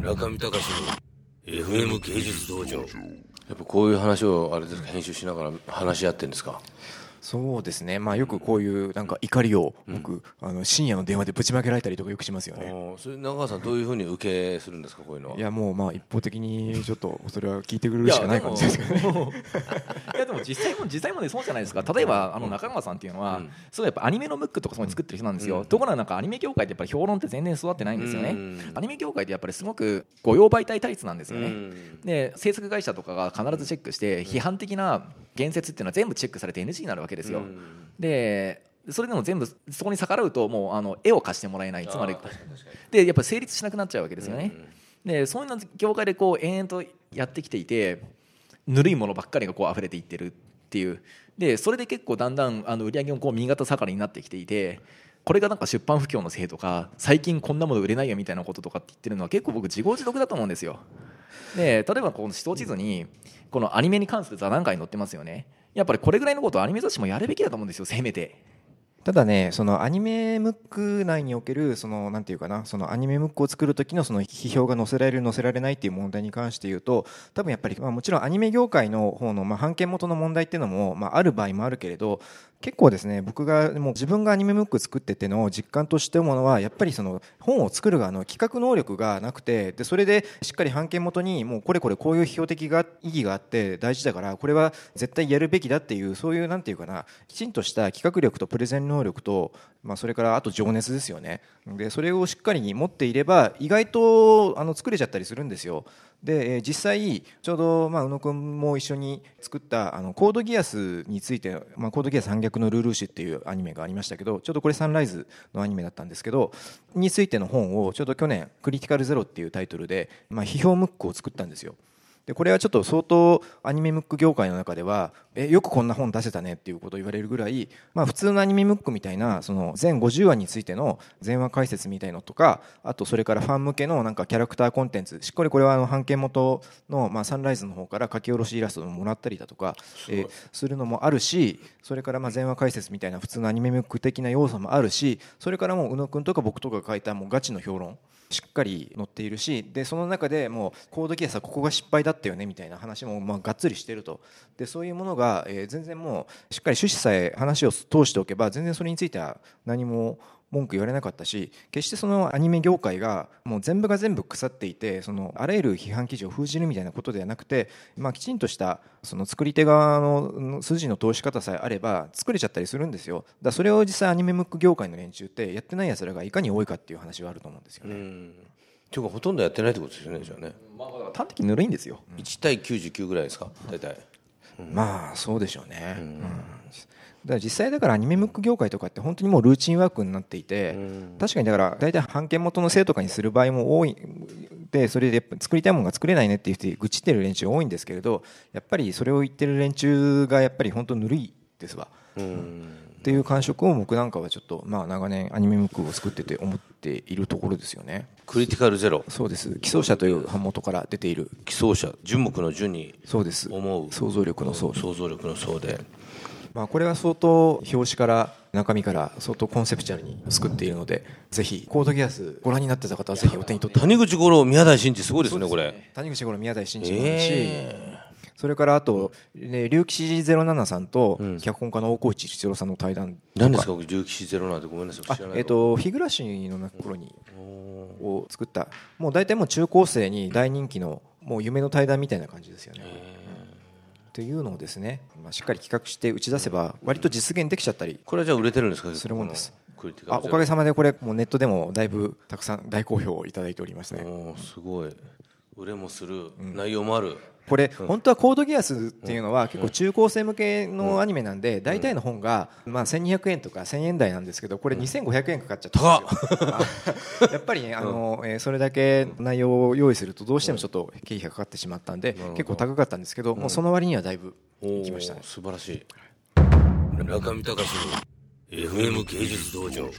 中見隆の FM 芸術道場。やっぱこういう話をあれですか編集しながら話し合ってるんですか？そうですね、まあ、よくこういうなんか怒りを僕、あの深夜の電話でぶちまけられたりとかよくしますよね。それ中川さんどういうふうに受けするんですかこういうのは？いやもうまあ一方的にちょっとそれは聞いてくれるしかない感じですけどね。いやでも実際も実際もねそうじゃないですか。例えばあの中川さんっていうのは、うん。すごいやっぱアニメのムックとかそういうの作ってる人なんですよ、うん。ところがなんかアニメ業界ってやっぱり評論って全然育ってないんですよね、うん。アニメ業界ってやっぱりすごく御用媒体体質なんですよね、うん。で制作会社とかが必ずチェックして批判的な言説っていうのは全部チェックされて NG になるわけですよ、うんでそれでも全部そこに逆らうともうあの絵を貸してもらえない。つまりでやっぱ成立しなくなっちゃうわけですよね、うんでそういうの業界でこう延々とやってきていてぬるいものばっかりがこう溢れていってるっていう。でそれで結構だんだんあの売り上げもこう右肩下がりになってきていてこれがなんか出版不況のせいとか最近こんなもの売れないよみたいなこととかって言ってるのは結構僕自業自得だと思うんですよで例えばこの思想地図にこのアニメに関する座談会に載ってますよね。やっぱりこれぐらいのことをアニメ雑誌もやるべきだと思うんですよせめて。ただねそのアニメムック内におけるそのなんていうかなそのアニメムックを作る時のその批評が載せられる載せられないっていう問題に関して言うと多分やっぱりまあもちろんアニメ業界の方のまあ版権元の問題っていうのもまあある場合もあるけれど結構ですね僕がもう自分がアニメムック作ってての実感として思うのはやっぱりその本を作る側の企画能力がなくてでそれでしっかり版権元にもうこれこれこういう批評的が意義があって大事だからこれは絶対やるべきだっていうそういうなんていうかなきちんとした企画力とプレゼン能力と、まあ、それからあと情熱ですよね。でそれをしっかり持っていれば意外とあの作れちゃったりするんですよ。で、え実際ちょうど、まあ、宇野君も一緒に作ったあのコードギアスについて、まあ、コードギアス反逆のルールーシっていうアニメがありましたけどちょうどこれサンライズのアニメだったんですけどについての本をちょうど去年「クリティカルゼロっていうタイトルで、まあ、批評ムックを作ったんですよ。でこれはちょっと相当アニメムック業界の中ではえよくこんな本出せたねっていうことを言われるぐらい、まあ、普通のアニメムックみたいなその全50話についての前話解説みたいのとかあとそれからファン向けのなんかキャラクターコンテンツしっかりこれはあの版権元の、まあ、サンライズの方から書き下ろしイラストをもらったりだとか、えーするのもあるしそれからまあ前話解説みたいな普通のアニメムック的な要素もあるしそれからもう宇野君とか僕とかが書いたもうガチの評論しっかり載っているしでその中でもうコードギアスはここが失敗だったよねみたいな話もまあがっつりしてると。でそういうものが、え全然もうしっかり趣旨さえ話を通しておけば全然それについては何も文句言われなかったし決してそのアニメ業界がもう全部が全部腐っていてそのあらゆる批判記事を封じるみたいなことではなくて、まあ、きちんとしたその作り手側の筋の通し方さえあれば作れちゃったりするんですよ。だそれを実際アニメムック業界の連中ってやってない奴らがいかに多いかっていう話はあると思うんですよね。うん。ていうかほとんどやってないってことですよねじゃあね。まあ端的にぬるいんですよ。1対99ぐらいですか大体。まあそうでしょうね、うんだから実際だからアニメムック業界とかって本当にもうルーチンワークになっていて、確かにだから大体版権元のせいとかにする場合も多いでそれで作りたいものが作れないねって言って愚痴ってる連中多いんですけれどやっぱりそれを言ってる連中がやっぱり本当ぬるいですわ、っていう感触を僕なんかはちょっとまあ長年アニメムックを作ってて思っているところですよね。クリティカルゼロ。そうです。基礎者という版元から出ている。基礎者樹木の樹にそうです。思う。想像力の層想像力の層でまあ、これは相当表紙から中身から相当コンセプチュアルに作っているのでぜひコードギアスご覧になってた方はぜひお手に取って。谷口五郎宮台真司すごいですねこれ。谷口五郎宮台真司もあるし、えそれからあと、ね、竜騎士07さんと脚本家の大河内一郎さんの対談と何ですか僕竜騎士ゼロなんてごめんなさいあ知らない。えっ、と日暮らしの頃にを作った。もう大体もう中高生に大人気のもう夢の対談みたいな感じですよね。っていうのをですね、まあ、しっかり企画して打ち出せば割と実現できちゃったりこれはじゃあ売れてるんですか？するもんです。あおかげさまでこれもうネットでもだいぶたくさん大好評をいただいておりますね。すごい売れもする内容もある。これ本当はコードギアスっていうのは結構中高生向けのアニメなんで大体の本がまあ1200円とか1000円台なんですけどこれ2500円かかっちゃった やっぱりねあのえーそれだけ内容を用意するとどうしてもちょっと経費がかかってしまったんで結構高かったんですけどもうその割にはだいぶいきましたね。素晴らしい。中見隆の FM 芸術道場